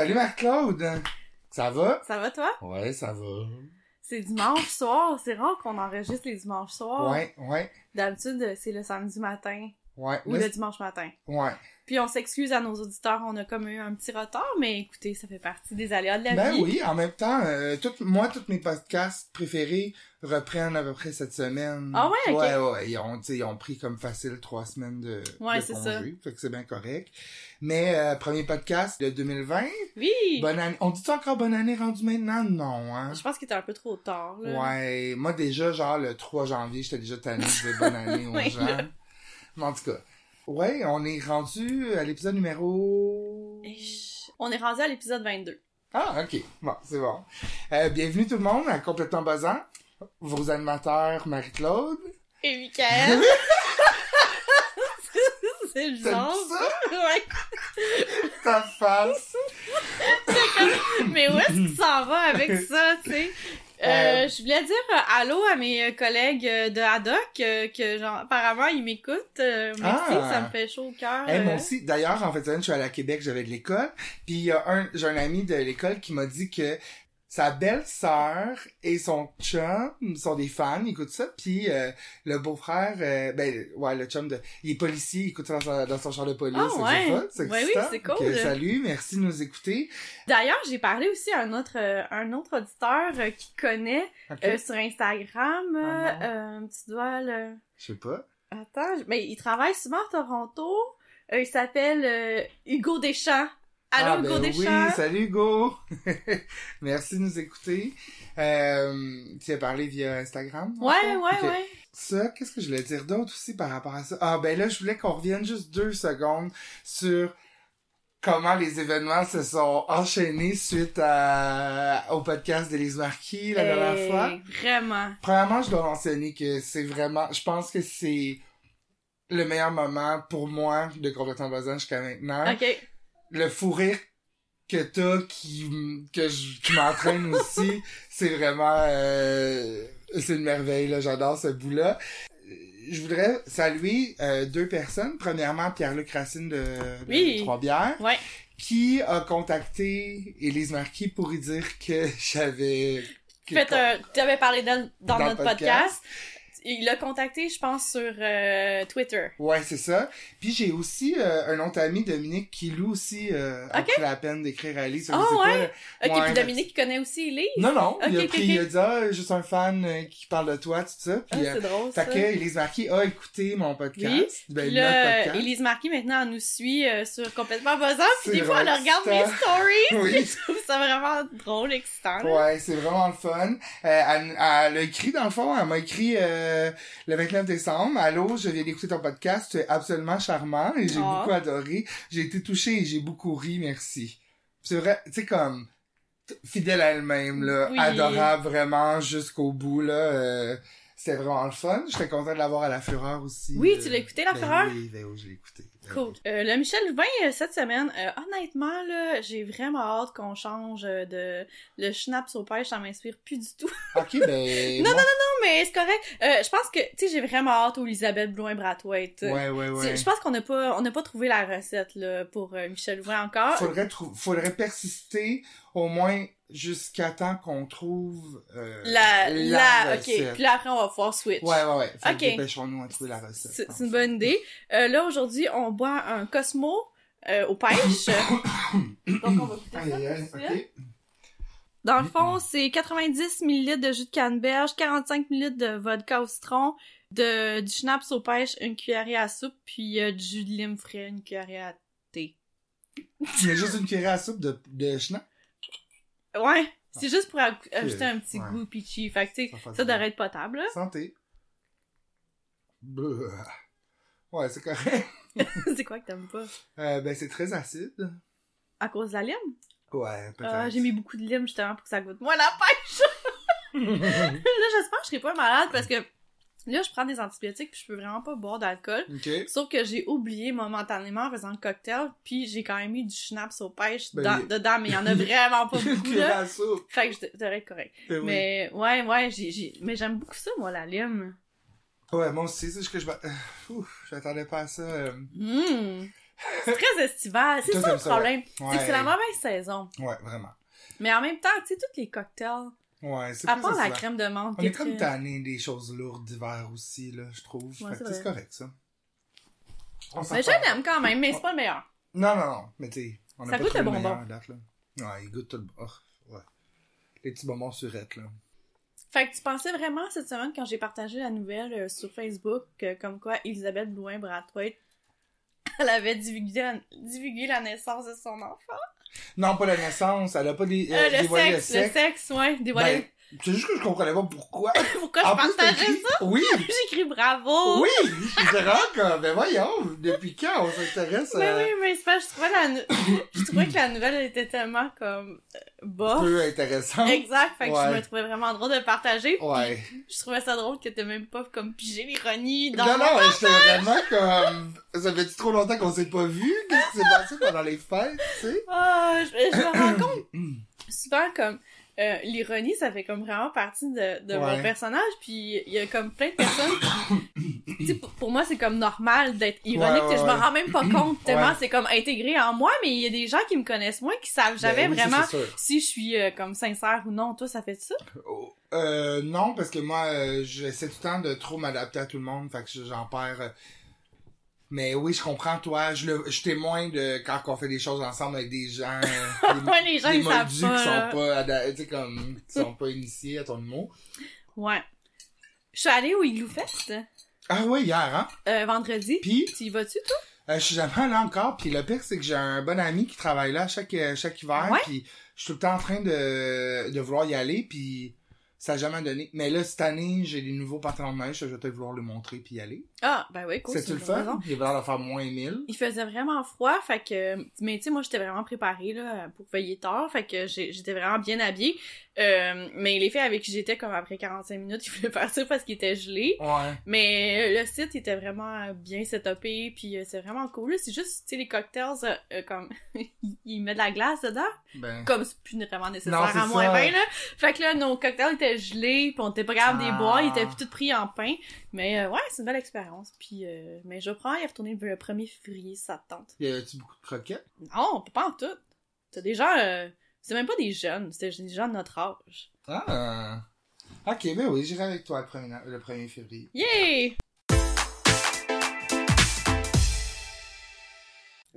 Salut Marc-Claude! Ça va? Ça va toi? Ouais, ça va. C'est dimanche soir, c'est rare qu'on enregistre les dimanches soirs. Ouais, ouais, D'habitude, c'est le samedi matin ouais. ou le c'est- dimanche matin. ouais. Puis on s'excuse à nos auditeurs, on a comme eu un petit retard, mais écoutez, ça fait partie des aléas de la Ben vie. oui, en même temps, euh, tout- moi, tous mes podcasts préférés reprennent à peu près cette semaine. Ah ouais, ok. Ouais, ouais, ils ont, ils ont pris comme facile trois semaines de, Ouais, de c'est congé, ça. fait que c'est bien correct. Mais, euh, premier podcast de 2020, Oui! bonne année. On dit encore bonne année rendue maintenant? Non, hein? Je pense qu'il était un peu trop tard, là. Ouais, moi déjà, genre le 3 janvier, j'étais déjà tanné de bonne année aux gens. Mais en tout cas, ouais, on est rendu à l'épisode numéro... On est rendu à l'épisode 22. Ah, ok, bon, c'est bon. Euh, bienvenue tout le monde à Complètement Buzzant, vos animateurs Marie-Claude. Et Michael! c'est. T'aimes ça? Ouais. Ta face! Mais où est-ce qu'il s'en va avec ça, tu sais? Euh, Euh, je voulais dire euh, allô à mes euh, collègues de Haddock, euh, que genre, apparemment ils m'écoutent. Euh, merci, Ah. ça me fait chaud au cœur. Hey, moi aussi, d'ailleurs, en fait, je suis allé à Québec, j'avais de l'école, puis il y a un, j'ai un ami de l'école qui m'a dit que sa belle-sœur et son chum sont des fans, ils écoutent ça, puis euh, le beau-frère, euh, ben, ouais, le chum de, il est policier, il écoute ça dans, son- dans son char de police, Ah, ouais. c'est Ouais, oui, c'est cool. Salut, merci de nous écouter. D'ailleurs, j'ai parlé aussi à un autre, euh, un autre auditeur euh, qui connaît euh, sur Instagram. euh, tu dois le... Je sais pas. Attends, mais il travaille souvent à Toronto. Euh, il s'appelle euh, Hugo Deschamps. Allô, ah, Hugo ben? Oui, salut Hugo! merci de nous écouter. Euh, tu as parlé via Instagram? Ouais, ouais, Ok. ouais. Ça, qu'est-ce que je voulais dire d'autre aussi par rapport à ça? Ah, ben là, je voulais qu'on revienne juste deux secondes sur comment les événements se sont enchaînés suite à, au podcast d'Élise Marquis la dernière Hey, fois. Vraiment. Premièrement, je dois mentionner que c'est vraiment, je pense que c'est le meilleur moment pour moi de complètement besoin jusqu'à maintenant. Ok. Le fou rire que t'as qui, que je, qui m'entraîne aussi, c'est vraiment, euh, c'est une merveille, là. J'adore ce bout-là. Euh, Je voudrais saluer euh, deux personnes. Premièrement, Pierre-Luc Racine de, de Oui. Trois-Bières, Ouais. qui a contacté Élise Marquis pour lui dire que j'avais... Fait, euh, tu avais parlé d'elle dans, Dans notre podcast. podcast. Il l'a contacté, je pense, sur euh, Twitter. Ouais, c'est ça. Puis j'ai aussi euh, un autre ami, Dominique, qui lui aussi euh, a pris la peine d'écrire à Elise. Ah, Je sais pas, ouais? là. Ok, Ouais, puis fait- Dominique connaît aussi Elise. Non, non, il a pris, ok, il a dit, ah, juste un fan euh, qui parle de toi, tout ça. Ah, Puis, euh, c'est drôle, fait ça. que Elise Marquis a écouté mon podcast. Oui. Ben, Puis là, podcast. Elise Marquis, maintenant, elle nous suit euh, sur Complètement Buzzant. Puis des fois, elle regarde mes stories. Oui. Je trouve ça vraiment drôle, excitant. là. Ouais, c'est vraiment le fun. Euh, elle, elle a écrit, dans le fond, elle m'a écrit euh, le 29 décembre. Allô, je viens d'écouter ton podcast, tu es absolument charmant et j'ai Ah. beaucoup adoré. J'ai été touchée et j'ai beaucoup ri, merci. C'est vrai, tu sais, comme, fidèle à elle-même, là, Oui. adorable vraiment jusqu'au bout, là. euh, c'était vraiment le fun. J'étais content de l'avoir à La Fureur aussi. Oui, euh, tu l'as écouté, La ben Fureur? Oui, ben oui, je l'ai écouté. Cool. Euh, le Michel Louvain, euh, cette semaine, euh, honnêtement, là, j'ai vraiment hâte qu'on change euh, de... Le schnapps au pêche, ça m'inspire plus du tout. Ok, ben... Non, moi- Non, mais c'est correct. Euh, je pense que, tu sais, j'ai vraiment hâte au Elisabeth Blouin-Brathwaite. Ouais, ouais, ouais. Je pense qu'on n'a pas, on n'a pas trouvé la recette, là, pour euh, Michel Louvain encore. faudrait trou- faudrait persister au moins jusqu'à temps qu'on trouve euh, La, la, ok. recette. Puis là, après, on va pouvoir switch. Ouais, ouais, ouais. Fait que Ok. dépêchons-nous à trouver la recette. C'est une bonne idée. Euh, là, aujourd'hui, on boit un Cosmo euh, aux pêches. Donc, on va goûter ça Aïe, aïe, aïe, tout de suite. ok. Dans le fond, c'est 90 ml de jus de canneberge, 45 ml de vodka au citron, de, du schnapps aux pêches, une cuillerée à soupe, puis euh, du jus de lime frais, une cuillerée à thé. Il y a juste une cuillerée à soupe de, de schnapp. Ouais, c'est juste pour aj- ajouter un petit Ouais. goût peachy. Fait que, tu Ça sais, devrait être potable, là. Santé. Ouais, c'est correct. c'est quoi que t'aimes pas? Euh, ben, c'est très acide. À cause de la lime? Ouais, peut-être. Ah, j'ai mis beaucoup de lime, justement, pour que ça goûte moins la pêche. là, j'espère que je serai pas malade, parce que là, je prends des antibiotiques, puis je peux vraiment pas boire d'alcool. Sauf que j'ai oublié momentanément en faisant le cocktail, puis j'ai quand même mis du schnapps aux pêches Ben, dans- il- dedans, mais il y en a vraiment pas beaucoup, là. Fait que je de- devrais être correct. Ben oui. Mais ouais, ouais, j'ai, j'ai... mais j'aime beaucoup ça, moi, la lime. Ouais, moi aussi, c'est ce que je... Ouf, j'attendais pas à ça. euh. Hum. C'est très estival. C'est ça le problème. ouais. C'est que c'est la mauvaise saison. Ouais, vraiment. Mais en même temps, tu sais, tous les cocktails, Ouais, c'est à part la crème de menthe, On est comme tanné des choses lourdes d'hiver aussi, là, je trouve. Ouais, Fait que c'est correct, ça. On s'en Mais je l'aime quand même, mais c'est pas le meilleur. Non, non, non. Mais tu sais, on a Ça pas goûte le meilleur bonbon. à date, là. Ouais, il goûte tout le... oh, ouais. Les petits bonbons surettes, là. Fait que tu pensais vraiment cette semaine quand j'ai partagé la nouvelle euh, sur Facebook que comme quoi Elisabeth Blouin-Brathwaite elle avait divulgué la, divulgué la naissance de son enfant. Non, pas la naissance, elle a pas des, Euh, le, dévoilé sexe, le sexe, ouais, dévoilé. C'est juste que je comprenais pas pourquoi. Pourquoi En je plus, partageais écrit- ça? Oui, J'écris bravo! oui, j'étais vraiment comme, ben voyons, depuis quand on s'intéresse Mais à oui, mais c'est pas, je trouvais la, je trouvais que la nouvelle était tellement comme, euh, bof. peu intéressant. Exact, fait que je me trouvais vraiment drôle de partager. Ouais. Je trouvais ça drôle que t'aies même pas comme pigé l'ironie dans Non, non, j'étais vraiment comme, ça fait trop longtemps qu'on s'est pas vu, qu'est-ce qui s'est passé pendant les fêtes, tu sais? Ah, je, je me rends compte souvent comme euh, l'ironie, ça fait comme vraiment partie de, de Ouais. mon personnage, puis il y a comme plein de personnes qui... Pour, pour moi, c'est comme normal d'être ironique, Ouais, tu sais, je ouais, m'en rends même pas compte, tellement Ouais. c'est comme intégré en moi, mais il y a des gens qui me connaissent moins, qui savent jamais Ben oui, ça, vraiment si je suis euh, comme sincère ou non. Toi, ça fait ça? Oh, Euh, non, parce que moi, euh, j'essaie tout le temps de trop m'adapter à tout le monde, fait que j'en perds. Mais oui, je comprends, toi. Je, le, je témoigne de quand on fait des choses ensemble avec des gens. des, les gens, des ils moldus pas, qui sont pas, tu sais, comme, qui sont pas initiés à ton humour. Ouais. Je suis allée au Igloo Fest Ah ouais, hier, hein? euh, vendredi. Puis, Tu y vas-tu, toi? euh, je suis jamais allé encore, puis le pire, c'est que j'ai un bon ami qui travaille là chaque, euh, chaque hiver, Ouais? puis je suis tout le temps en train de, de vouloir y aller, puis ça a jamais donné. Mais là, cette année, j'ai des nouveaux pantalons de neige, je vais peut-être vouloir le montrer puis y aller. Ah, ben oui, cool. C'est-tu le fun? raison. Il va de faire moins 1000. Il faisait vraiment froid, fait que... Mais tu sais, moi, j'étais vraiment préparée, là, pour veiller tard, fait que j'étais vraiment bien habillée. Euh, mais les filles avec qui j'étais, comme après 45 minutes, ils voulaient partir parce qu'ils étaient gelés. Ouais. Mais euh, le site était vraiment bien setupé, puis euh, c'est vraiment cool. C'est juste, tu sais, les cocktails, euh, comme... ils mettent de la glace dedans, Ben. comme c'est plus vraiment nécessaire Non, à moins. 20, là. Fait que là, nos cocktails étaient gelés, puis on était pas capable de les Ah. boire, ils étaient tout pris en pain. Mais euh, ouais, c'est une belle expérience. Puis, euh, mais je prends y retourner le 1er février, ça te tente. Y a-tu beaucoup de croquettes? Non, pas en tout. Des gens, euh, c'est même pas des jeunes, c'est des gens de notre âge. Ah. Ok, ben oui, j'irai avec toi le 1er, le 1er février. Yay!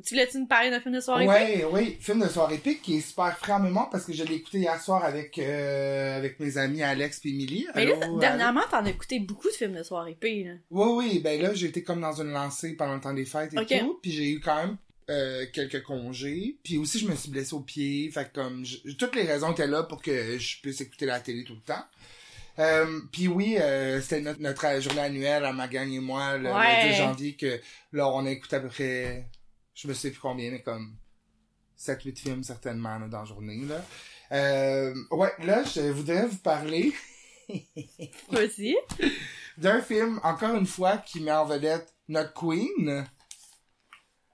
Tu voulais-tu nous parler d'un film de soirée? Ouais, oui, film de soirée épique qui est super frais en parce que je l'ai écouté hier soir avec, euh, avec mes amis Alex et Emily. Mais là, Allô, dernièrement, t'en as écouté beaucoup de films de soirée P, là. Oui, oui, ben là, j'ai été comme dans une lancée pendant le temps des fêtes et tout, puis j'ai eu quand même euh, quelques congés, puis aussi je me suis blessé au pied, fait comme, je- toutes les raisons étaient là pour que je puisse écouter la télé tout le temps. Euh, puis oui, euh, c'était notre, notre journée annuelle à ma gang et moi, le, le Ouais. 2 janvier, que là, on a écouté à peu près, je me sais plus combien, mais comme 7-8 films certainement là, dans la journée. Là. Euh, ouais, là, je voudrais vous parler Vas-y. d'un film, encore une fois, qui met en vedette notre queen,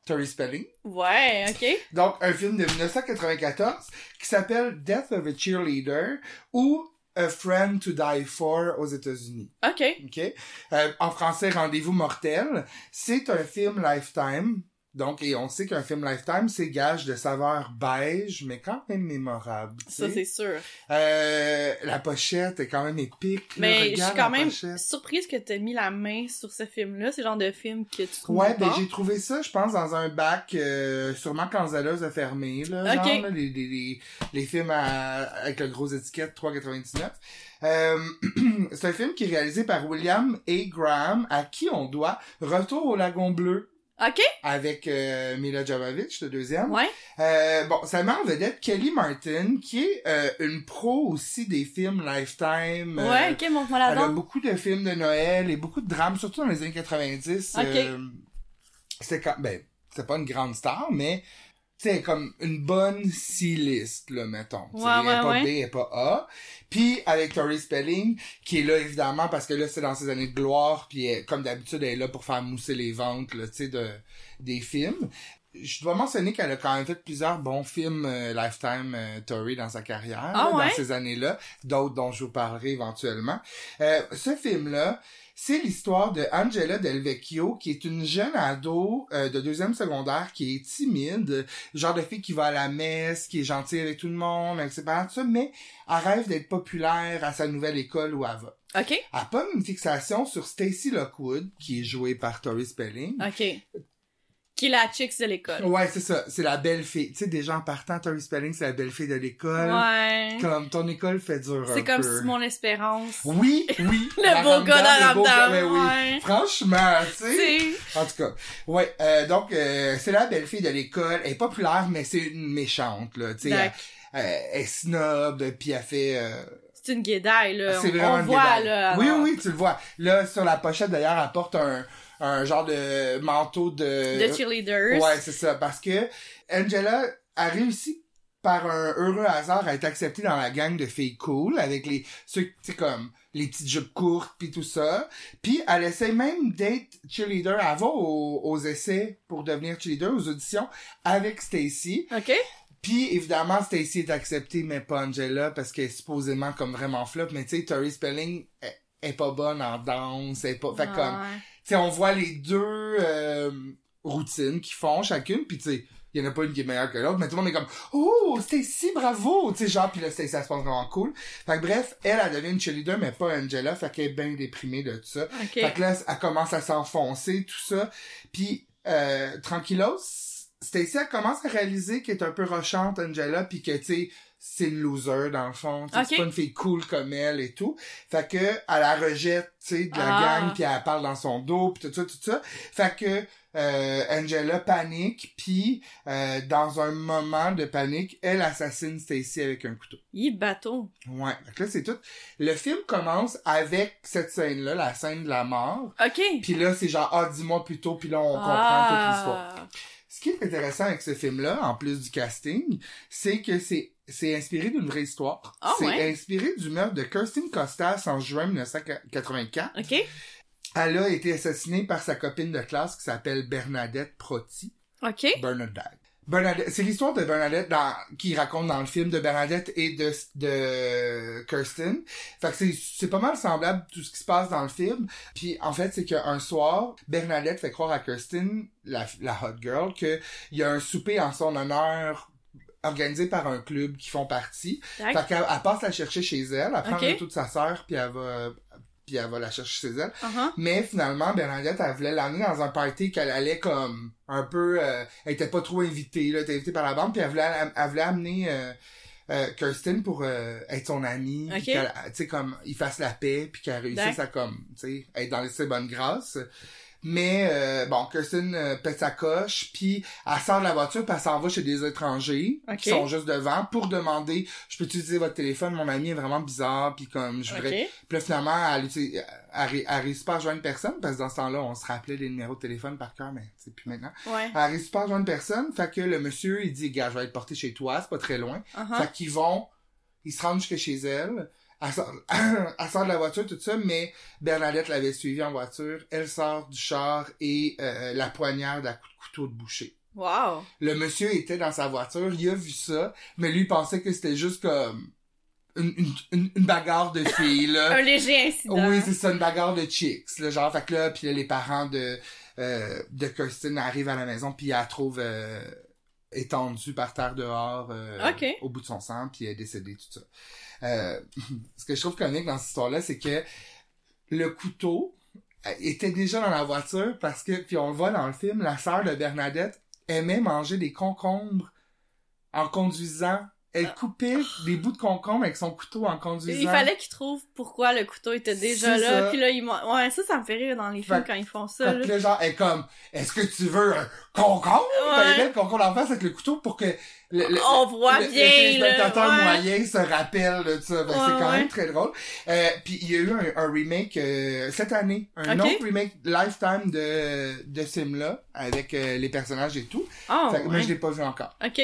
Tori Spelling. Ouais, ok. Donc, un film de 1994 qui s'appelle Death of a Cheerleader ou A Friend to Die For aux États-Unis. Ok. OK? Euh, en français, Rendez-vous mortel. C'est un film Lifetime. Donc, et on sait qu'un film Lifetime, c'est gage de saveur beige, mais quand même mémorable. tu Ça, c'est sûr. Euh, la pochette est quand même épique. Mais je suis quand même pochette. surprise que t'aies mis la main sur ce film-là. C'est le genre de film que tu trouves Ouais, ben j'ai trouvé ça, je pense, dans un bac, euh, sûrement quand Zala's a fermé, là, Ok. genre, là, les, les, les, les films à- avec le gros étiquette 3,99. Euh, c'est un film qui est réalisé par William A. Graham, à qui on doit Retour au Lagon Bleu, Ok. avec euh, Mila Jovovich, le deuxième. Ouais. Euh, bon, ça met en vedette Kelly Martin, qui est euh, une pro aussi des films Lifetime. euh, Ouais, ok, montre-moi la elle a beaucoup de films de Noël et beaucoup de drames, surtout dans les années 90. Ok. euh, c'était quand, ben, c'est pas une grande star, mais c'est comme une bonne C-list, là, mettons. Tu sais, Ouais, elle ouais, pas ouais. B, elle pas A. Puis avec Tori Spelling, qui est là évidemment parce que là c'est dans ses années de gloire, puis elle- comme d'habitude elle est là pour faire mousser les ventes, là, tu sais, de des films. je dois mentionner qu'elle a quand même fait plusieurs bons films euh, Lifetime euh, Tory dans sa carrière, Ah là, ouais? dans ces années-là, d'autres dont je vous parlerai éventuellement. Euh, ce film-là, c'est l'histoire de Angela Del Vecchio, qui est une jeune ado euh, de deuxième secondaire qui est timide, genre de fille qui va à la messe, qui est gentille avec tout le monde, etc. Tout ça, mais elle rêve d'être populaire à sa nouvelle école où elle va. OK. Elle pas une fixation sur Stacy Lockwood, qui est jouée par Tori Spelling. OK. Qui est la chicks de l'école. Ouais, c'est ça. C'est la belle fille. Tu sais, déjà en partant, Tori Spelling, c'est la belle fille de l'école. Ouais. Comme ton école fait dur C'est comme peu. Simon Espérance. Oui, oui. Le La beau gars dans le beau Ramdam, gars, ben oui. ouais. Franchement, tu sais. En tout cas, ouais. euh, donc, euh, c'est la belle fille de l'école. Elle est populaire, mais c'est une méchante, là. Tu sais, elle, D'accord. elle- elle est snob, puis elle fait... euh, C'est une guédaille, là. C'est vraiment On une voit, guédaille. là. Oui, oui, tu le vois. Là, sur la pochette, d'ailleurs, elle porte un, un genre de manteau de... De cheerleaders. Ouais, c'est ça. Parce que Angela a réussi par un heureux hasard à être acceptée dans la gang de filles cool avec les ceux tu comme les petites jupes courtes puis tout ça puis elle essaie même d'être cheerleader va aux, aux essais pour devenir cheerleader aux auditions avec Stacy OK. puis évidemment Stacy est acceptée mais pas Angela parce qu'elle est supposément comme vraiment flop mais tu sais Tori Spelling est, est pas bonne en danse est pas fait comme Ouais. Sais, on voit les deux euh, routines qu'ils font chacune, puis tu sais, il y en a pas une qui est meilleure que l'autre, mais tout le monde est comme « Oh, Stacy, bravo! » Tu sais, genre, puis là, Stacy, elle se pense vraiment cool. Fait que bref, elle, elle devient une cheerleader, mais pas Angela, fait qu'elle est bien déprimée de tout ça. Fait que là, elle commence à s'enfoncer, tout ça. Puis, euh, tranquillos, Stacy, elle commence à réaliser qu'elle est un peu rochante, Angela, puis que, tu sais, c'est une loser, dans le fond. Tu sais, Ok. C'est pas une fille cool comme elle et tout. Fait que, elle la rejette, tu sais, de la Ah. gang, puis elle parle dans son dos, puis tout ça, tout ça. Fait que, euh, Angela panique, puis euh, dans un moment de panique, elle assassine Stacy avec un couteau. Il bateau. Ouais, fait que là, c'est tout. Le film commence avec cette scène-là, la scène de la mort. OK. Puis là, c'est genre, ah, dis-moi plus tôt, puis là, on comprend toute l'histoire. Ah. Ce qui est intéressant avec ce film-là, en plus du casting, c'est que c'est c'est inspiré d'une vraie histoire. Ah, c'est ouais? inspiré du meurtre de Kirsten Costas en juin 1984. OK. Elle a été assassinée par sa copine de classe qui s'appelle Bernadette Protti. OK. Bernadette. Bernadette, c'est l'histoire de Bernadette dans, qui raconte dans le film de Bernadette et de, de Kirsten. Fait que c'est, c'est pas mal semblable tout ce qui se passe dans le film. Puis en fait, c'est qu'un soir, Bernadette fait croire à Kirsten, la, la hot girl, que il y a un souper en son honneur organisé par un club qui font partie. Fait qu'elle elle passe la chercher chez elle, elle prend Ok. le tout de sa sœur, puis elle va puis elle va la chercher chez elle. Uh-huh. Mais finalement, Bernadette, elle voulait l'amener dans un party qu'elle allait comme un peu... euh, elle était pas trop invitée, là, elle était invitée par la bande, puis elle voulait, elle voulait amener euh, euh, Kirsten pour euh, être son amie, puis Ok. qu'elle, tu sais, comme, il fasse la paix, puis qu'elle réussisse à, comme, tu sais, être dans ses bonnes grâces. Mais, euh, bon, Kirsten euh, pète sa coche, puis elle sort de la voiture, puis elle s'en va chez des étrangers Ok. qui sont juste devant pour demander « Je peux utiliser votre téléphone? Mon ami est vraiment bizarre, puis comme, je voudrais... OK. Puis là, finalement, elle, elle, elle réussit pas à joindre personne, parce que dans ce temps-là, on se rappelait les numéros de téléphone par cœur, mais c'est plus maintenant. Ouais. Elle réussit pas à joindre personne, fait que le monsieur, il dit, gars, je vais être porté chez toi, c'est pas très loin. Uh-huh. Fait qu'ils vont, ils se rendent jusque chez elle, elle sort, elle sort de la voiture, tout ça, mais Bernadette l'avait suivie en voiture, elle sort du char et euh, la poignarde à coups de couteau de boucher. Wow. Le monsieur était dans sa voiture, il a vu ça, mais lui pensait que c'était juste comme une, une, une- bagarre de filles, là. Un léger incident. Oui, c'est ça, une bagarre de chicks, là, genre, fait que là, puis là, les parents de, euh, de Kirsten arrivent à la maison, puis elle la trouve euh, étendue par terre dehors, euh, au bout de son sang, puis elle est décédée, tout ça. Euh, ce que je trouve comique dans cette histoire-là, c'est que le couteau euh, était déjà dans la voiture, parce que, puis on le voit dans le film, la sœur de Bernadette aimait manger des concombres en conduisant. Elle coupait des bouts de concombre avec son couteau en conduisant. Il fallait qu'ils trouvent pourquoi le couteau était déjà là. ça. Puis là, ils Ouais, ça, ça me fait rire dans les films quand ils font ça. Fait là. là, genre, elle est comme, est-ce que tu veux un concombre? Ouais. Met le concombre en face avec le couteau pour que le, le- On voit le- bien, le téléspectateur là. Ouais. moyen se rappelle de ça. Ouais, c'est quand même très drôle. Euh, puis il y a eu un, un remake euh, cette année. Un Ok. autre remake Lifetime de, de ce film-là, avec euh, les personnages et tout. Oh, Fait ouais. je l'ai pas vu encore. OK.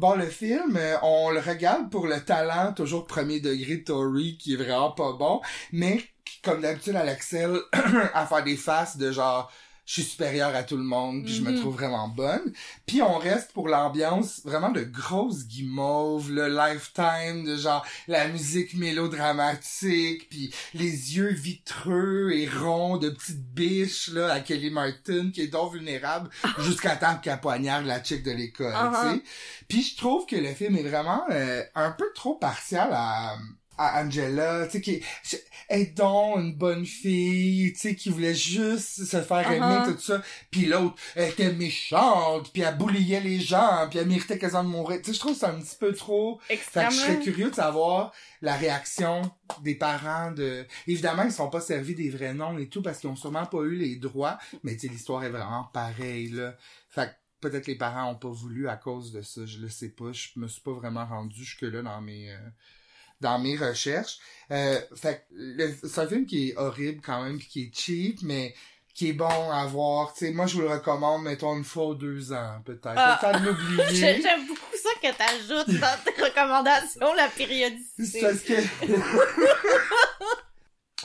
Bon, le film, euh, on le regarde pour le talent toujours premier degré de Tori, qui est vraiment pas bon, mais comme d'habitude, excelle à faire des faces de genre je suis supérieure à tout le monde, puis je me Mhm. trouve vraiment bonne. Puis on reste pour l'ambiance vraiment de grosses guimauves, le lifetime de genre la musique mélodramatique, puis les yeux vitreux et ronds de petites biches là à Kelly Martin qui est donc vulnérable jusqu'à temps qu'elle poignarde la chick de l'école, Uh-huh. tu sais. Puis je trouve que le film est vraiment euh, un peu trop partial à à Angela, tu sais, qui est- est donc une bonne fille, tu sais, qui voulait juste se faire Uh-huh. aimer, tout ça. Puis l'autre, elle était méchante, puis elle bouliait les gens, puis elle méritait quasiment de mourir. Tu sais, je trouve c'est un petit peu trop... Fait que je serais curieux de savoir la réaction des parents de... Évidemment, ils sont pas servis des vrais noms et tout, parce qu'ils ont sûrement pas eu les droits, mais tu sais, l'histoire est vraiment pareille, là. Fait que peut-être les parents ont pas voulu à cause de ça, je le sais pas. Je me suis pas vraiment rendu jusque-là dans mes... euh, dans mes recherches. Euh, fait c'est un film qui est horrible quand même, puis qui est cheap, mais qui est bon à voir. Tu sais, moi, je vous le recommande, mettons, une fois ou deux ans, peut-être. Ah. L'oublier. J'ai- J'aime beaucoup ça que t'ajoutes dans tes recommandations, la C'est périodicité. parce que...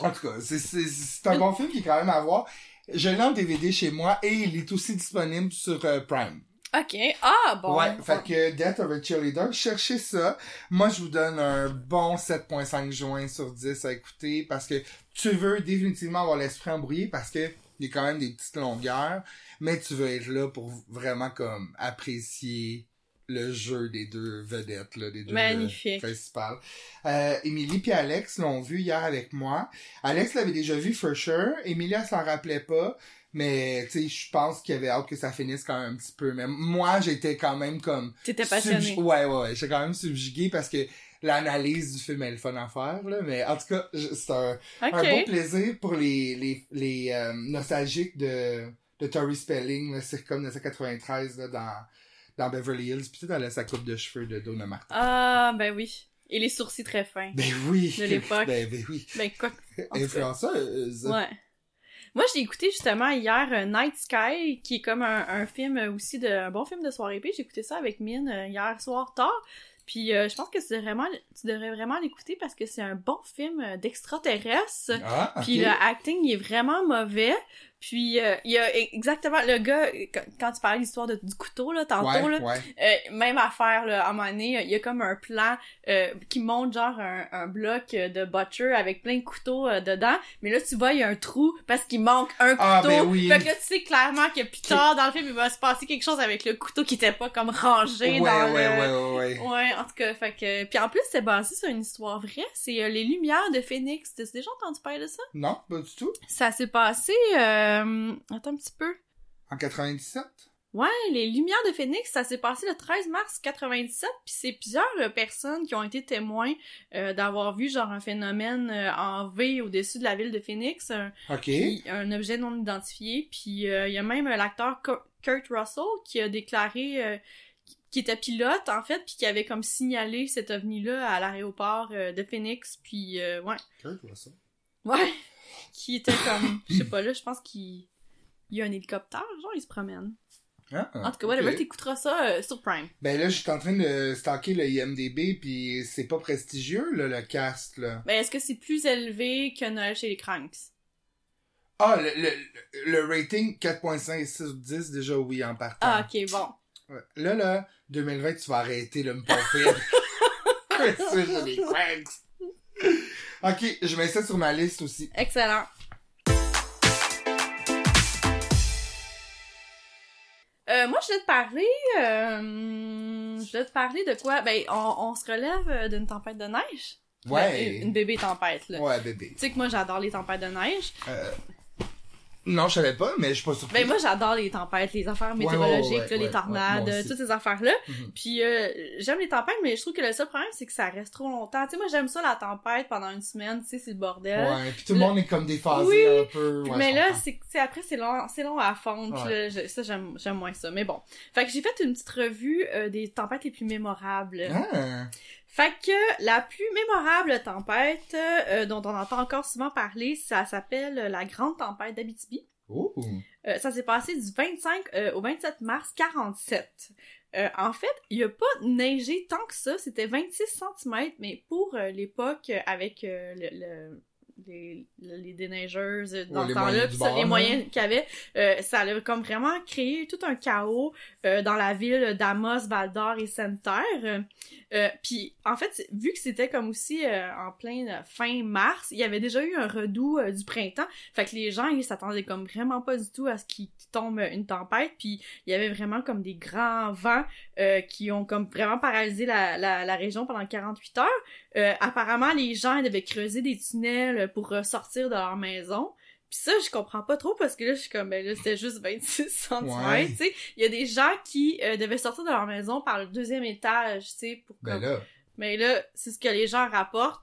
en tout cas, c'est un bon film qui est quand même à voir. Je l'ai en DVD chez moi et il est aussi disponible sur euh, Prime. Ok. Ah, bon. Ouais, fait que Death of a Cheerleader, cherchez ça. Moi, je vous donne un bon 7.5 juin sur 10 à écouter parce que tu veux définitivement avoir l'esprit embrouillé parce que il y a quand même des petites longueurs, mais tu veux être là pour vraiment comme apprécier le jeu des deux vedettes, là, des deux Magnifique. euh, principales. Euh, Émilie puis Alex l'ont vu hier avec moi. Alex l'avait déjà vu for sure. Émilie, elle s'en rappelait pas. Mais, tu sais, je pense qu'il avait hâte que ça finisse quand même un petit peu. Mais moi, j'étais quand même comme... T'étais passionné. Ouais, ouais, ouais. J'étais quand même subjugué parce que l'analyse du film est le fun à faire, là. Mais en tout cas, c'est un, un beau plaisir pour les, les, les euh, nostalgiques de, de Tori Spelling, le sitcom 1993, là, dans, dans Beverly Hills. Puis elle a sa coupe de cheveux de Donna Martin. Ah, ben oui. Et les sourcils très fins. Ben oui! De l'époque. Ben, ben oui. Ben quoi? Influenceuse. Ouais. Moi, j'ai écouté justement hier euh, Night Sky, qui est comme un, un film aussi de un bon film de soirée épée. J'ai écouté ça avec Mine euh, hier soir tard. Puis euh, je pense que tu devrais vraiment, tu devrais vraiment l'écouter parce que c'est un bon film d'extraterrestres. Ah. Puis le acting il est vraiment mauvais. Puis euh, il y a exactement le gars quand- tu parlais de l'histoire du couteau là tantôt ouais, là, ouais. euh, même affaire là, à un moment donné, il y a comme un plan euh, qui montre genre un, un bloc euh, de butcher avec plein de couteaux euh, dedans, mais là tu vois il y a un trou parce qu'il manque un couteau. Ah, ben oui. Fait que là tu sais clairement que plus tard dans le film il va se passer quelque chose avec le couteau qui était pas comme rangé Ouais, dans ouais, le ouais, ouais, ouais. Ouais, en tout cas, fait que puis en plus c'est basé sur une histoire vraie, c'est euh, les lumières de Phoenix. T'as déjà entendu parler de ça? Non, pas du tout. Ça s'est passé euh... attends un petit peu. En 97? Ouais, les Lumières de Phoenix, ça s'est passé le 13 mars 97, puis c'est plusieurs euh, personnes qui ont été témoins euh, d'avoir vu genre un phénomène euh, en V au-dessus de la ville de Phoenix, un, un objet non identifié, puis euh, il y a même euh, l'acteur Kurt Russell qui a déclaré euh, qui était pilote en fait, puis qui avait comme signalé cet ovni-là à l'aéroport euh, de Phoenix, puis euh, ouais, Kurt Russell. ouais, qui était comme, je sais pas là, je pense qu'il il y a un hélicoptère, genre il se promène. Ah, En tout cas, whatever, ok. t'écouteras ça euh, sur Prime. Ben là, je suis en train de stalker le IMDB, puis c'est pas prestigieux, là, le cast, là. Ben, est-ce que c'est plus élevé que Noël chez les Cranks? Ah, le, le, le rating 4.5 sur 10, déjà oui, en partant. Ah, ok, bon. Ouais. Là, là, 2020, tu vas arrêter de me pomper. ça, j'ai des cranks. Ok, je mets ça sur ma liste aussi. Excellent. Euh, moi, je voulais te parler, euh, je voulais te parler de quoi? Ben, on, on se relève euh, d'une tempête de neige. Ben, Ouais. une bébé tempête, là. Ouais, bébé. Tu sais que moi, j'adore les tempêtes de neige. Euh, Non, je savais pas, mais je suis pas surpris. Ben, moi, j'adore les tempêtes, les affaires Ouais, ouais, météorologiques, ouais, là, les tornades, aussi. toutes ces affaires-là. Mhm. Puis euh, j'aime les tempêtes, mais je trouve que le seul problème, c'est que ça reste trop longtemps. Tu sais, moi, j'aime ça, la tempête, pendant une semaine, tu sais, c'est le bordel. Ouais, puis tout le monde est comme déphasé Oui, un peu. Ouais, mais là, c'est après, c'est long, c'est long à fondre. puis Ouais. là, je- ça, j'aime j'aime moins ça. Mais bon. Fait que j'ai fait une petite revue euh, des tempêtes les plus mémorables. Ah, Fait que la plus mémorable tempête euh, dont on entend encore souvent parler, ça s'appelle la Grande Tempête d'Abitibi. oh. Euh, ça s'est passé du 25 euh, au 27 mars 47. Euh, en fait, il a pas neigé tant que ça, c'était 26 cm, mais pour l'époque, avec le, le- les, les déneigeuses dans Ouais, ce temps-là, puis ça, les moyens qu'il y avait, euh, ça a comme vraiment créé tout un chaos euh, dans la ville d'Amos, Val d'Or et Sainte-Terre. Euh, puis en fait, vu que c'était comme aussi euh, en plein euh, fin mars, il y avait déjà eu un redout euh, du printemps, fait que les gens ils s'attendaient comme vraiment pas du tout à ce qu'il tombe une tempête, puis il y avait vraiment comme des grands vents euh, qui ont comme vraiment paralysé la, la, la région pendant 48 heures. Euh, apparemment, les gens devaient creuser des tunnels pour euh, sortir de leur maison. Puis ça, je comprends pas trop parce que là, je suis comme, ben là, c'était juste 26 cm, Ouais. tu sais. Il y a des gens qui euh, devaient sortir de leur maison par le deuxième étage, tu sais, pour Ben là, Mais là, c'est ce que les gens rapportent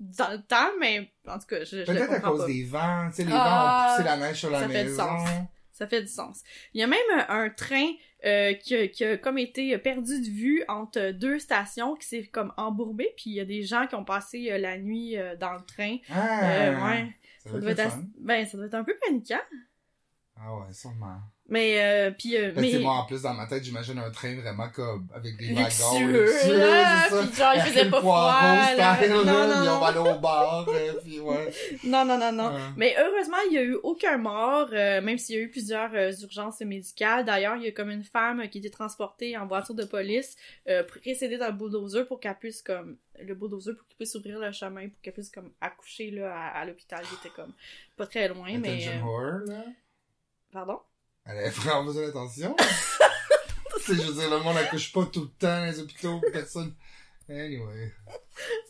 dans le temps, mais en tout cas, je, peut-être à cause pas. des vents, tu sais, les Ah, vents ont poussé la neige sur la ça fait du maison. sens. Ça fait du sens. Il y a même un, un train euh, qui, a, qui a comme été perdu de vue entre deux stations, qui s'est comme embourbé, puis il y a des gens qui ont passé euh, la nuit euh, dans le train. Ah, ouais. ça Ça doit être ben, ça doit être un peu paniquant. Ah ouais, sûrement. Mais, euh, puis, euh, mais... en plus, dans ma tête, j'imagine un train vraiment comme, avec des wagons luxueux. Puis genre, il faisait pas froid, là. style, Non, là, non, puis on non. va aller au bar, euh, puis ouais. Non, non, non, non. Ouais. Mais heureusement, il y a eu aucun mort, euh, même s'il y a eu plusieurs euh, urgences médicales. D'ailleurs, il y a comme une femme qui était transportée en voiture de police, euh, précédée d'un bulldozer pour qu'elle puisse comme le bulldozer pour qu'il puisse ouvrir le chemin pour qu'elle puisse comme accoucher là à, à l'hôpital qui était comme pas très loin, mais Attention euh, horror, là. pardon? Elle avait vraiment besoin d'attention. c'est, je veux dire, le monde accouche pas tout le temps dans les hôpitaux, personne. Anyway.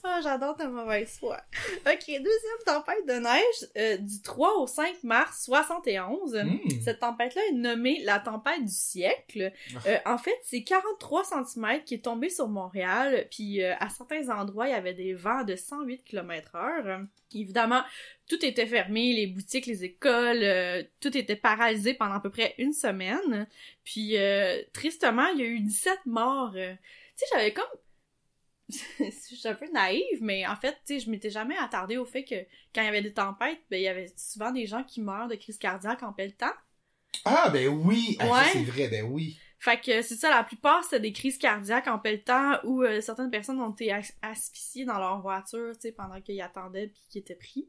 Ah, j'adore ta mauvaise foi. Ok, deuxième tempête de neige euh, du 3 au 5 mars 71. Hmm. Cette tempête-là est nommée la tempête du siècle. Euh, en fait, c'est 43 cm qui est tombé sur Montréal, puis euh, à certains endroits, il y avait des vents de 108 km heure. Évidemment, tout était fermé, les boutiques, les écoles, euh, tout était paralysé pendant à peu près une semaine. Puis, euh, tristement, il y a eu 17 morts. Tu sais, j'avais comme... je suis un peu naïve, mais en fait, tu sais, je m'étais jamais attardée au fait que quand il y avait des tempêtes, ben, il y avait souvent des gens qui meurent de crise cardiaque en pelletant. Ah, ben oui! Ah, Ouais. c'est vrai, ben oui. Fait que c'est ça, la plupart, c'était des crises cardiaques en pelletant où euh, certaines personnes ont été as- asphyxiées dans leur voiture, tu sais, pendant qu'ils attendaient puis qu'ils étaient pris.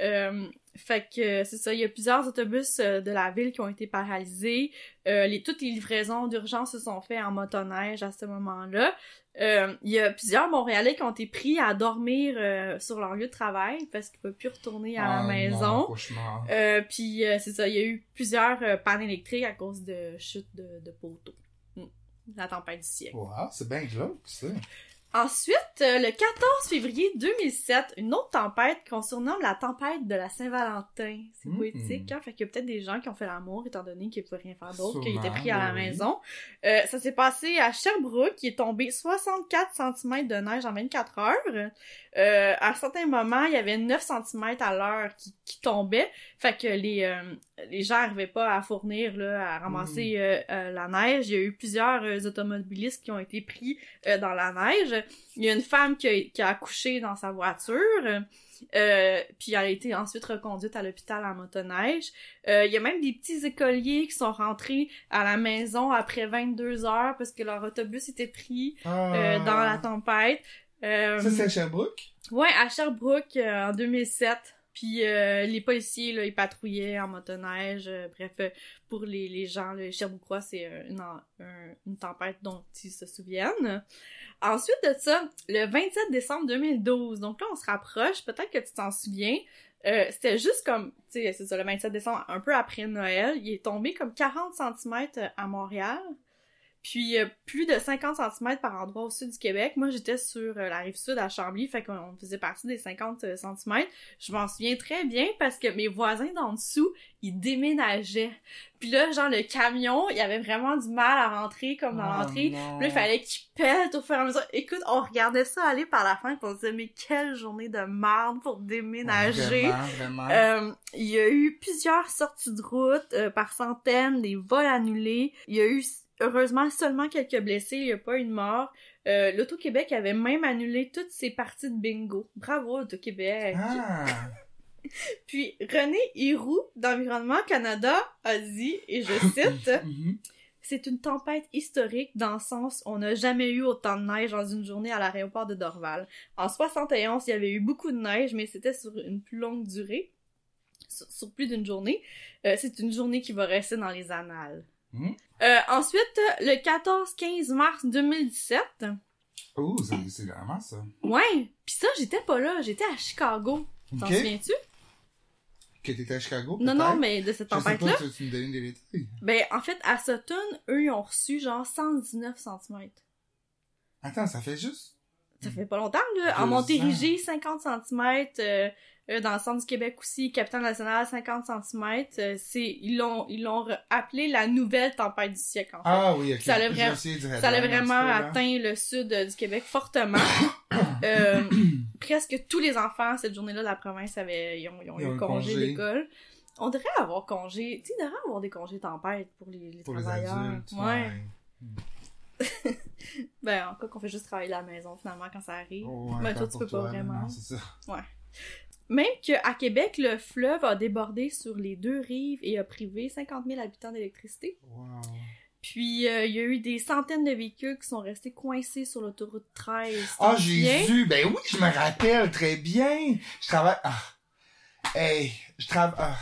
Euh, fait que c'est ça, il y a plusieurs autobus euh, de la ville qui ont été paralysés. Euh, les, toutes les livraisons d'urgence se sont faites en motoneige à ce moment-là. Euh, Il y a plusieurs Montréalais qui ont été pris à dormir euh, sur leur lieu de travail parce qu'ils ne peuvent plus retourner à Ah, la non, maison. Euh, puis c'est ça, il y a eu plusieurs pannes électriques à cause de chutes de, de poteaux. Mm. La tempête du siècle. Wow, c'est bien glauque, ça. Ensuite, euh, le 14 février 2007, une autre tempête qu'on surnomme la tempête de la Saint-Valentin. C'est Mm. poétique, hein? Fait qu'il y a peut-être des gens qui ont fait l'amour, étant donné qu'ils pouvaient rien faire d'autre, qu'ils étaient pris à la oui. maison. Euh, ça s'est passé à Sherbrooke, qui est tombé 64 cm de neige en 24 heures. Euh, à certains moments, il y avait 9 cm à l'heure qui, qui tombaient. Fait que les, euh, les gens n'arrivaient pas à fournir, là, à ramasser Mm. euh, euh, la neige. Il y a eu plusieurs automobilistes qui ont été pris dans la neige. Il y a une femme qui a, qui a accouché dans sa voiture. Euh, puis elle a été ensuite reconduite à l'hôpital en motoneige. Euh, il y a même des petits écoliers qui sont rentrés à la maison après 22 heures parce que leur autobus était pris euh, Ah. dans la tempête. Ça, c'est à Sherbrooke? Ouais, à Sherbrooke en 2007. Puis euh, les policiers, là, ils patrouillaient en motoneige. euh, bref, euh, pour les, les gens, le Sherbrookeois, c'est une tempête dont ils se souviennent. Ensuite de ça, le 27 décembre 2012, donc là, on se rapproche, peut-être que tu t'en souviens, euh, c'était juste comme, tu sais, c'est ça, le 27 décembre, un peu après Noël, il est tombé comme 40 cm à Montréal, puis euh, plus de 50 cm par endroit au sud du Québec. Moi, j'étais sur euh, la rive sud à Chambly, fait qu'on faisait partie des 50 cm. Je m'en souviens très bien parce que mes voisins d'en dessous, ils déménageaient. Puis là, genre, le camion, il y avait vraiment du mal à rentrer comme dans Oh, l'entrée. là, il fallait qu'il pète au fur et à mesure. Écoute, on regardait ça aller par la fin, puis on se disait, mais quelle journée de merde pour déménager. Vraiment, vraiment. Euh, il y a eu plusieurs sorties de route euh, par centaines, des vols annulés. Il y a eu heureusement seulement quelques blessés, il n'y a pas eu de mort. Euh, L'Auto-Québec avait même annulé toutes ses parties de bingo. Bravo, Auto-Québec! Ah! Puis René Hiroux d'Environnement Canada a dit, et je cite, Mhm. c'est une tempête historique dans le sens où on n'a jamais eu autant de neige dans une journée à l'aéroport de Dorval. En 71, il y avait eu beaucoup de neige, mais c'était sur une plus longue durée, sur, sur plus d'une journée. Euh, c'est une journée qui va rester dans les annales. Mhm. Euh, ensuite, le 14-15 mars 2017, Oh, c'est vraiment ça. ouais, pis ça, j'étais pas là, j'étais à Chicago. T'en souviens-tu? Que t'étais à Chicago, Non, non, mais de cette Je sais tempête-là. pas, tu, tu me donnes des détails? Ben, en fait, à Sutton, eux, ils ont reçu genre 119 cm. Attends, ça fait juste... Ça fait pas longtemps, là. En Montérégie, 50 cm. Euh, euh, dans le centre du Québec aussi, Capitale Nationale, 50 cm. Euh, c'est, ils l'ont, ils l'ont appelé la nouvelle tempête du siècle, en fait. Ah oui, ok. Ça du Ça vraiment atteint le sud euh, du Québec fortement. Euh, presque tous les enfants, cette journée-là, de la province, avaient, ils ont, ils ont Ils eu ont eu congé, congé. d'école. On devrait avoir congé, tu sais, devrait avoir des congés tempête pour les, les Pour les travailleurs. ouais. Ben, en cas qu'on fait juste travailler à la maison, finalement, quand ça arrive. Oh, ouais, Ben, toi, tu peux pas vraiment. non, ça. Même qu'à Québec, le fleuve a débordé sur les deux rives et a privé 50 000 habitants d'électricité. Wow. Puis, euh, il y a eu des centaines de véhicules qui sont restés coincés sur l'autoroute 13. Ah, j'ai vu. Ben oui, je me rappelle très bien. Je travaille. Ah. Hey, je travaille. Ah.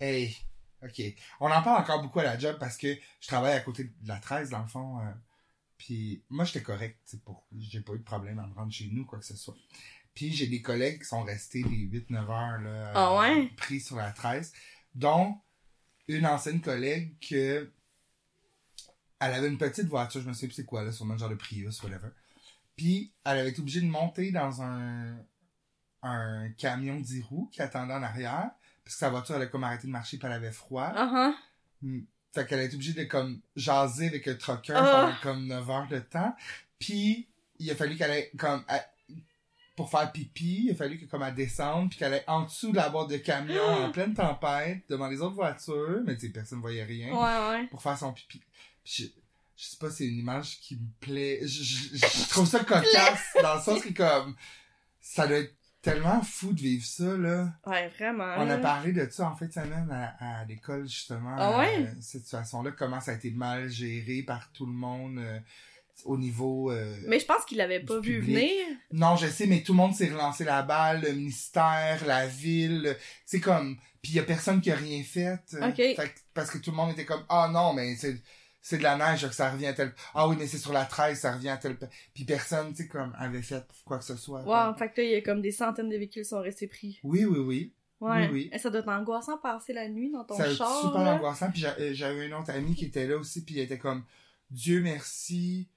Hey. Ok. On en parle encore beaucoup à la job parce que je travaille à côté de la 13, dans le fond. euh, Puis moi, j'étais correct. c'est pour... J'ai pas eu de problème à me rendre chez nous, quoi que ce soit. Puis j'ai des collègues qui sont restés des 8-9 heures là, Ah euh, pris sur la 13, dont une ancienne collègue que elle avait une petite voiture, je me sais plus c'est quoi là, sûrement genre de Prius, whatever. Puis elle avait été obligée de monter dans un un camion 10 roues qui attendait en arrière parce que sa voiture elle a comme arrêté de marcher puis elle avait froid. Ah ah. Fait qu'elle a été obligée de comme jaser avec le trucker Ah. pendant comme 9 heures de temps. Puis il a fallu qu'elle ait comme pour faire pipi, il a fallu que comme elle descende puis qu'elle aille en dessous de la boîte de camion en pleine tempête devant les autres voitures, mais tu personne voyait rien Ouais, ouais. pour faire son pipi. Je, je sais pas, c'est une image qui me plaît. Je, je, je trouve ça cocasse dans le sens que comme ça doit être tellement fou de vivre ça là. Ouais, vraiment. On a parlé de ça en fin de semaine à, à l'école, justement. Ah ouais? euh, cette situation-là, comment ça a été mal géré par tout le monde euh, au niveau... euh, Mais je pense qu'il l'avait pas vu public. venir. Non, je sais, mais tout le monde s'est relancé la balle, le ministère, la ville, c'est comme... Puis il y a personne qui a rien fait. Ok. fait parce que tout le monde était comme, ah non, mais c'est... C'est de la neige, que ça revient à tel... Ah oui, mais c'est sur la 13, ça revient à tel... Puis personne, tu sais, comme, avait fait quoi que ce soit. Wow, fait que là, il y a comme des centaines de véhicules qui sont restés pris. Oui, oui, oui. Ouais. Oui, oui. Et ça doit être angoissant de passer la nuit dans ton Ça char. super là. angoissant. Puis j'a- j'avais une autre amie qui était là aussi, puis elle était comme Dieu merci.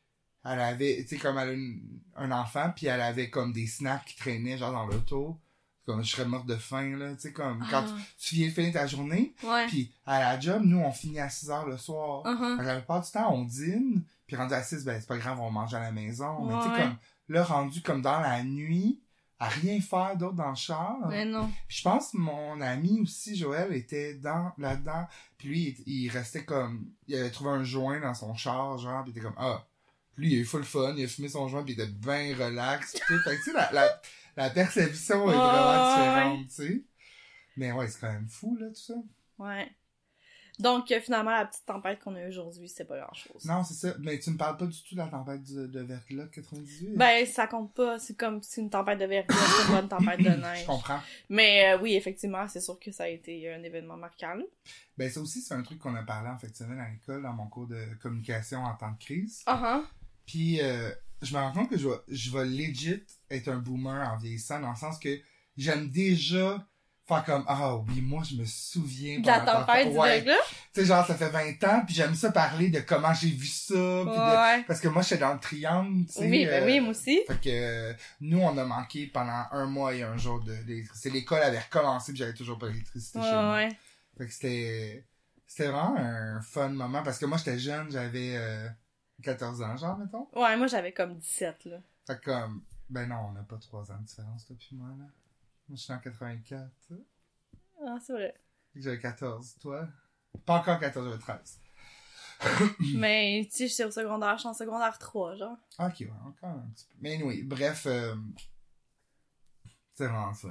Elle avait, tu sais, comme elle a une- un enfant, puis elle avait comme des snacks qui traînaient genre dans l'auto. Comme je serais morte de faim, là. Tu sais, comme quand Ah, tu viens de finir ta journée, puis à la job, nous, on finit à 6 heures le soir. Fait que La plupart du temps, on dîne, puis rendu à 6, ben c'est pas grave, on mange à la maison. Mais tu sais, comme là, rendu comme dans la nuit, à rien faire d'autre dans le char. Mais non. Puis je pense que mon ami aussi, Joël, était dans là-dedans. Puis lui, il, il restait comme... Il avait trouvé un joint dans son char, genre, puis il était comme... Ah! Puis lui, il a eu full fun, il a fumé son joint, puis il était bien relax. Puis tout. Fait que tu sais, la, la, la perception est vraiment différente, tu sais. Mais ouais, c'est quand même fou, là, tout ça. Ouais. Donc, euh, finalement, la petite tempête qu'on a aujourd'hui, c'est pas grand-chose. Non, c'est ça. Mais tu ne parles pas du tout de la tempête de, de verglas de 98? Ben, ça compte pas. C'est comme si une tempête de verglas, c'est pas une tempête de neige. Je comprends. Mais euh, oui, effectivement, c'est sûr que ça a été un événement marquant. là. Ben ça aussi, c'est un truc qu'on a parlé en fait semaine à l'école, dans mon cours de communication en temps de crise. Ah ah. Puis euh, je me rends compte que je vais, je vais legit être un boomer en vieillissant, dans le sens que j'aime déjà faire comme ah oui moi je me souviens De la tempête du ouais. verglas? tu sais genre ça fait 20 ans puis j'aime ça parler de comment j'ai vu ça puis de- Ouais. parce que moi j'étais dans le triangle tu sais Oui, ben euh, oui, moi aussi. fait que euh, nous on a manqué pendant un mois et un jour de d'électricité l'école avait recommencé puis j'avais toujours pas d'électricité Ouais, chez ouais. fait que c'était c'était vraiment un fun moment parce que moi j'étais jeune j'avais euh, 14 ans genre mettons? Ouais, moi j'avais comme 17, là. fait que comme, ben non, on n'a pas 3 ans de différence, toi puis moi, là. Moi, je suis en 84. Fait Ah, c'est vrai. J'avais 14, toi? Pas encore 14, j'avais 13. Mais, tu sais, j'étais au secondaire, je suis en secondaire 3, genre. Ok, ouais, encore un petit peu. Mais anyway, bref, euh, c'est vraiment fun.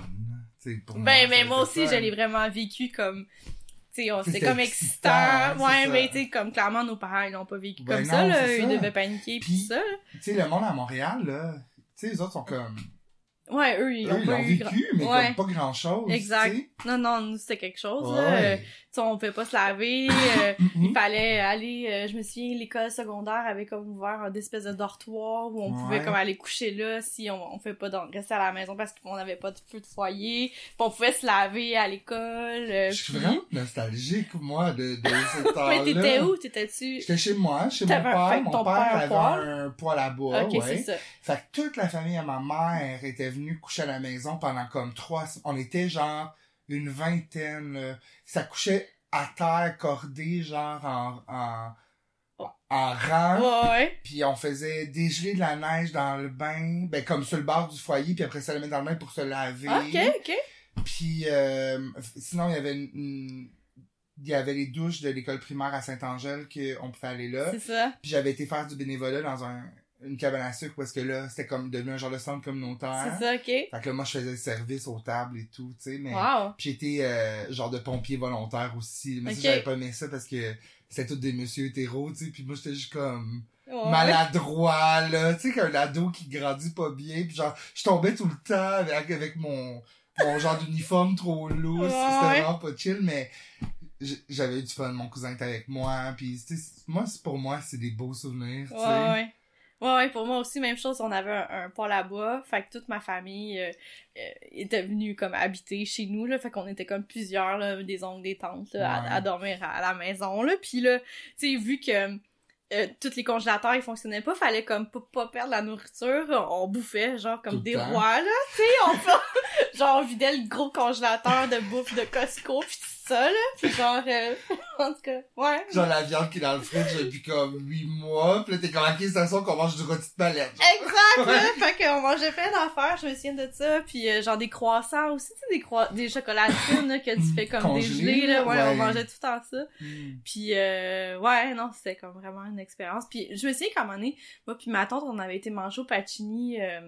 pour Ben, ça mais moi aussi, fun. je l'ai vraiment vécu comme c'était comme excitant, Ouais, mais tu sais, comme clairement, nos parents, ils l'ont pas vécu Ben comme non, ça, là. Ils ça. devaient paniquer pis Puis- ça. Tu sais, le monde à Montréal, là, tu sais, les autres sont comme... Ouais, eux, ils Eux, ont ils eu vécu, grand- mais Ouais. comme pas grand-chose, Exact. Non, non, nous, c'était quelque chose, là. Euh, Ouais. tu sais, on pouvait pas se laver. euh, il fallait aller, euh, je me souviens, l'école secondaire avait comme ouvert un espèce de dortoir où on pouvait comme aller coucher là si on, on fait pas donc rester à la maison parce qu'on avait pas de feu de foyer. Puis on pouvait se laver à l'école. euh, Je suis puis- vraiment nostalgique, moi, de, de ce temps-là. Mais t'étais où? T'étais-tu? J'étais chez moi, chez mon père. Mon ton père père avait un poêle à bois, ok, ouais. c'est ça. Fait que toute la famille à ma mère était venue coucher à la maison pendant comme trois... On était genre une vingtaine. là. Ça couchait à terre, cordé, genre en... en en rang, Ouais, puis on faisait dégeler de la neige dans le bain, ben comme sur le bord du foyer, puis après ça le mettre dans le bain pour se laver. Ok, ok. Puis euh, sinon, il y avait une, une- il y avait les douches de l'école primaire à Saint-Angèle qu'on pouvait aller là. C'est ça. Puis j'avais été faire du bénévolat dans un, une cabane à sucre parce que là, c'était comme devenu un genre de centre communautaire. C'est ça, ok. Fait que là, moi, je faisais le service aux tables et tout, tu sais, mais... Wow. Puis j'étais euh, genre de pompier volontaire aussi. Mais j'avais pas aimé ça parce que c'était tous des messieurs hétéros, tu sais, puis moi, j'étais juste comme maladroit, là. Tu sais, qu'un ado qui grandit pas bien, puis genre, je tombais tout le temps avec, avec mon, mon genre d'uniforme trop loose. Ouais, C'était ouais. vraiment pas chill, mais j'avais eu du fun. Mon cousin était avec moi, puis tu sais, moi, pour moi, c'est des beaux souvenirs, tu Ouais, sais. ouais. Ouais, ouais, pour moi aussi, même chose, on avait un, un bois, fait que toute ma famille euh, euh, était venue comme habiter chez nous, là, fait qu'on était comme plusieurs, là, des oncles, des tantes, là, Ouais. à, à dormir à la maison, là, puis là, tu sais, vu que euh, tous les congélateurs, ils fonctionnaient pas, fallait comme pas, pas perdre la nourriture, on bouffait, genre, comme des rois, là, tu sais, on genre, on vidait le gros congélateur de bouffe de Costco, pis ça, là, genre, euh, en tout cas, ouais. Genre la viande qui est dans le fridge depuis comme 8 mois, puis là, t'es comme, ok, c'est ça qu'on mange du rôti de palette. Exact, là! Fait qu'on mangeait plein d'affaires, je me souviens de ça. Puis euh, genre des croissants aussi, tu sais, des, croi- des chocolatines là, que tu fais comme Congelées, dégeler, là. Ouais, ouais. on mangeait tout le temps ça. Hmm. Puis euh, ouais, non, c'était comme vraiment une expérience. Puis je me souviens qu'à un moment donné, moi puis ma tante, on avait été manger au Pacini... Euh,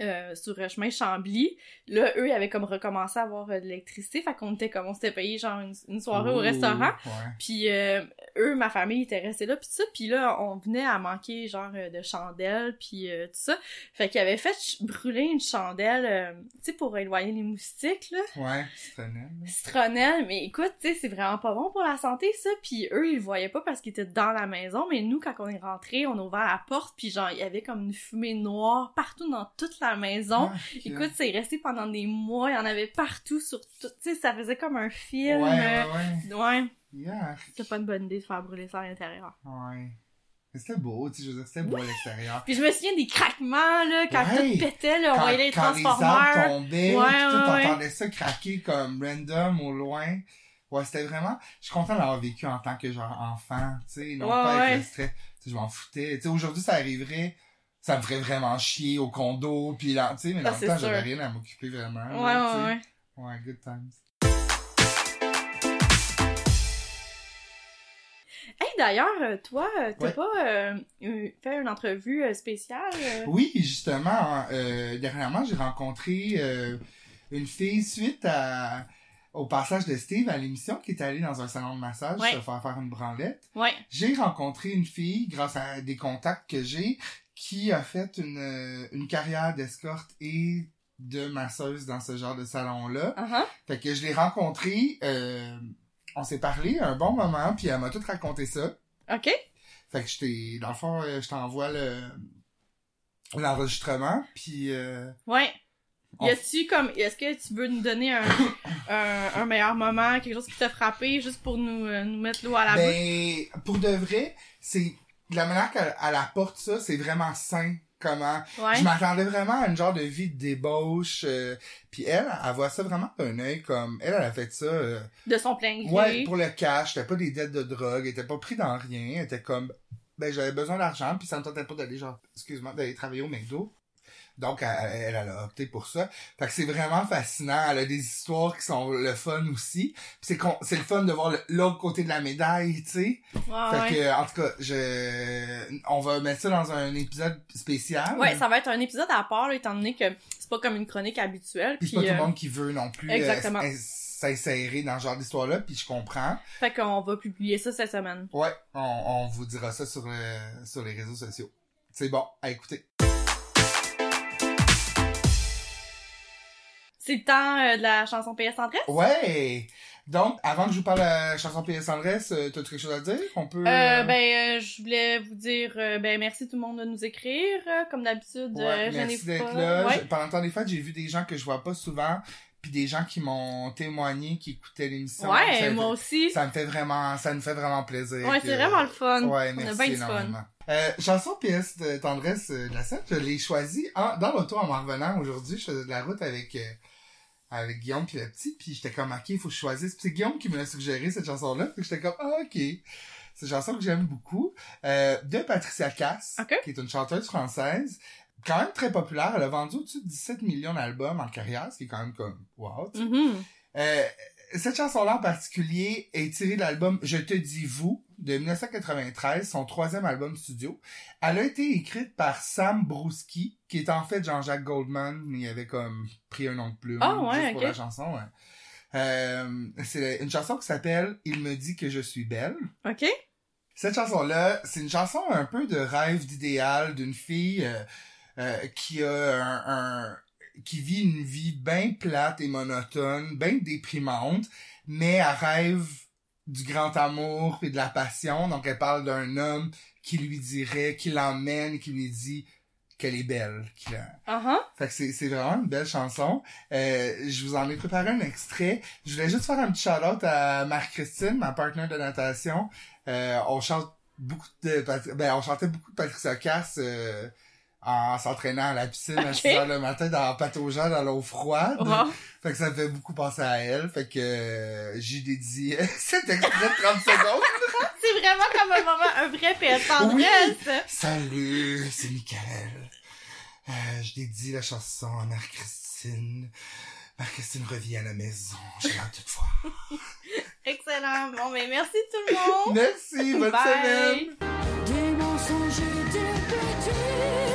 euh, sur le chemin Chambly. Là, eux, ils avaient comme recommencé à avoir euh, de l'électricité. Fait qu'on était comme, on s'était payé genre une, une soirée au restaurant. Ouais. Puis euh, eux, ma famille était restée là, puis ça. Puis là, on venait à manquer genre euh, de chandelles, puis euh, tout ça. Fait qu'ils avaient fait brûler une chandelle, euh, tu sais, pour éloigner les moustiques, là. Ouais, citronnelle. Citronnelle, mais écoute, tu sais, c'est vraiment pas bon pour la santé, ça. Puis eux, ils le voyaient pas parce qu'ils étaient dans la maison, mais nous, quand on est rentrés, on a ouvert la porte, puis genre, il y avait comme une fumée noire partout dans toute la maison. Écoute, c'est resté pendant des mois, il y en avait partout sur tout, tu sais, ça faisait comme un film. Ouais, ouais, ouais. Yeah. C'était pas une bonne idée de faire brûler ça à l'intérieur. Ouais. Mais c'était beau, tu sais, je veux dire, c'était beau à l'extérieur. Puis je me souviens des craquements, là, quand Ouais. tout pétait, là, on voyait les quand les transformeurs. tombaient, Ouais, ouais, t'entendais ça craquer comme random au loin. Ouais, c'était vraiment... Je suis content d'avoir vécu en tant que genre enfant, tu sais, non pas avec le stress. Tu sais, je m'en foutais. Tu sais, aujourd'hui, ça arriverait, ça me ferait vraiment chier au condo, pis là, tu sais, mais Ah, dans le c'est temps, j'avais rien à m'occuper vraiment. Ouais, là, ouais, ouais. Ouais, good times. Hey, d'ailleurs, euh, toi, euh, t'as Ouais. pas euh, eu- fait une entrevue spéciale? euh? Oui, justement, euh, dernièrement, j'ai rencontré une fille suite à, au passage de Steve à l'émission qui est allée dans un salon de massage Ouais. se faire faire une branlette. Ouais. J'ai rencontré une fille, grâce à des contacts que j'ai, qui a fait une, euh, une carrière d'escorte et de masseuse dans ce genre de salon-là. Uh-huh. Fait que je l'ai rencontrée, euh, on s'est parlé un bon moment, puis elle m'a tout raconté ça. OK. Fait que je t'ai, dans le fond, euh, je t'envoie le l'enregistrement, puis euh, Ouais. On- Y a-tu comme, est-ce que tu veux nous donner un, un, un meilleur moment, quelque chose qui t'a frappé, juste pour nous, euh, nous mettre l'eau à la bouche? ben, pour de vrai, c'est de la manière qu'elle elle apporte ça, c'est vraiment sain. Comment Ouais. Je m'attendais vraiment à une genre de vie de débauche. euh, puis elle, elle voit ça vraiment d'un œil comme... Elle, elle a fait ça... euh, De son plein gré. ouais, pour le cash. C'était pas des dettes de drogue. Elle était pas pris dans rien. Elle était comme... Ben, j'avais besoin d'argent. Puis ça me tentait pas d'aller, genre... Excuse-moi, d'aller travailler au McDo. Donc, elle, elle, a opté pour ça. Fait que c'est vraiment fascinant. Elle a des histoires qui sont le fun aussi. C'est con- c'est le fun de voir l'autre côté de la médaille, tu sais. Fait ouais. que, en tout cas, je... On va mettre ça dans un épisode spécial. Ouais, ça va être un épisode à part, là, étant donné que c'est pas comme une chronique habituelle. Puis Puis, c'est pas tout euh, le monde qui veut non plus euh, Exactement. s- s'insérer dans ce genre d'histoire-là, puis je comprends. Fait qu'on va publier ça cette semaine. Ouais, on, on vous dira ça sur, le, sur les réseaux sociaux. C'est bon, à écouter. C'est le temps euh, de la chanson PS Tendresse? Ouais! Donc, avant que je vous parle de la chanson PS Tendresse, euh, t'as quelque chose à dire? On peut... Euh, ben, euh, je voulais vous dire, ben, merci tout le monde de nous écrire. Comme d'habitude, Ouais, merci d'être pas. là. Ouais. Je- pendant le temps des fêtes, j'ai vu des gens que je vois pas souvent, puis des gens qui m'ont témoigné, qui écoutaient l'émission. Ouais, ça, moi aussi. ça me fait vraiment, ça me fait vraiment plaisir. Ouais, c'est vraiment le fun. Ouais, On a merci bien fun. énormément. Euh, chanson PS de tendresse de la scène, je l'ai choisie dans l'auto en m'en revenant aujourd'hui. Je faisais de la route avec euh, avec Guillaume puis le petit, puis j'étais comme ok, il faut que je choisisse. Puis c'est Guillaume qui me l'a suggéré cette chanson-là, puis j'étais comme ah ok. C'est une chanson que j'aime beaucoup. Euh, de Patricia Cass, Ok. qui est une chanteuse française, quand même très populaire. Elle a vendu au-dessus de 17 millions d'albums en carrière, ce qui est quand même comme wow. Mhm. Euh, cette chanson-là en particulier est tirée de l'album Je te dis vous de 1993, son troisième album studio. Elle a été écrite par Sam Brousky, qui est en fait Jean-Jacques Goldman, mais il avait comme pris un nom de plume Ah, ouais, juste pour la chanson. ouais. Euh, c'est une chanson qui s'appelle Il me dit que je suis belle. OK? Cette chanson-là, c'est une chanson un peu de rêve d'idéal d'une fille euh, euh, qui a un, un- qui vit une vie bien plate et monotone, bien déprimante, mais elle rêve du grand amour et de la passion. Donc elle parle d'un homme qui lui dirait, qui l'emmène, qui lui dit qu'elle est belle. qu'il a- Uh-huh. fait que c'est, vraiment une belle chanson. Euh, je vous en ai préparé un extrait. Je voulais juste faire un petit shout-out à Marie-Christine, ma partenaire de natation. Euh, on chante beaucoup de... Ben, on chantait beaucoup de Patricia Cass euh, en s'entraînant à la piscine à 6 le matin dans, en pataugeant dans l'eau froide. Wow. Fait que ça me fait beaucoup penser à elle. Fait que euh, j'ai dédié cet extrait de 30 secondes. c'est vraiment comme un moment, un vrai père tendresse. Oui. Salut, c'est Michael. Euh, je dédie la chanson à Mère-Christine. Mère-Christine revient à la maison. J'ai hâte de te voir. Excellent. Bon, mais merci tout le monde. Merci. Bonne Bye. semaine. Des mensonges et des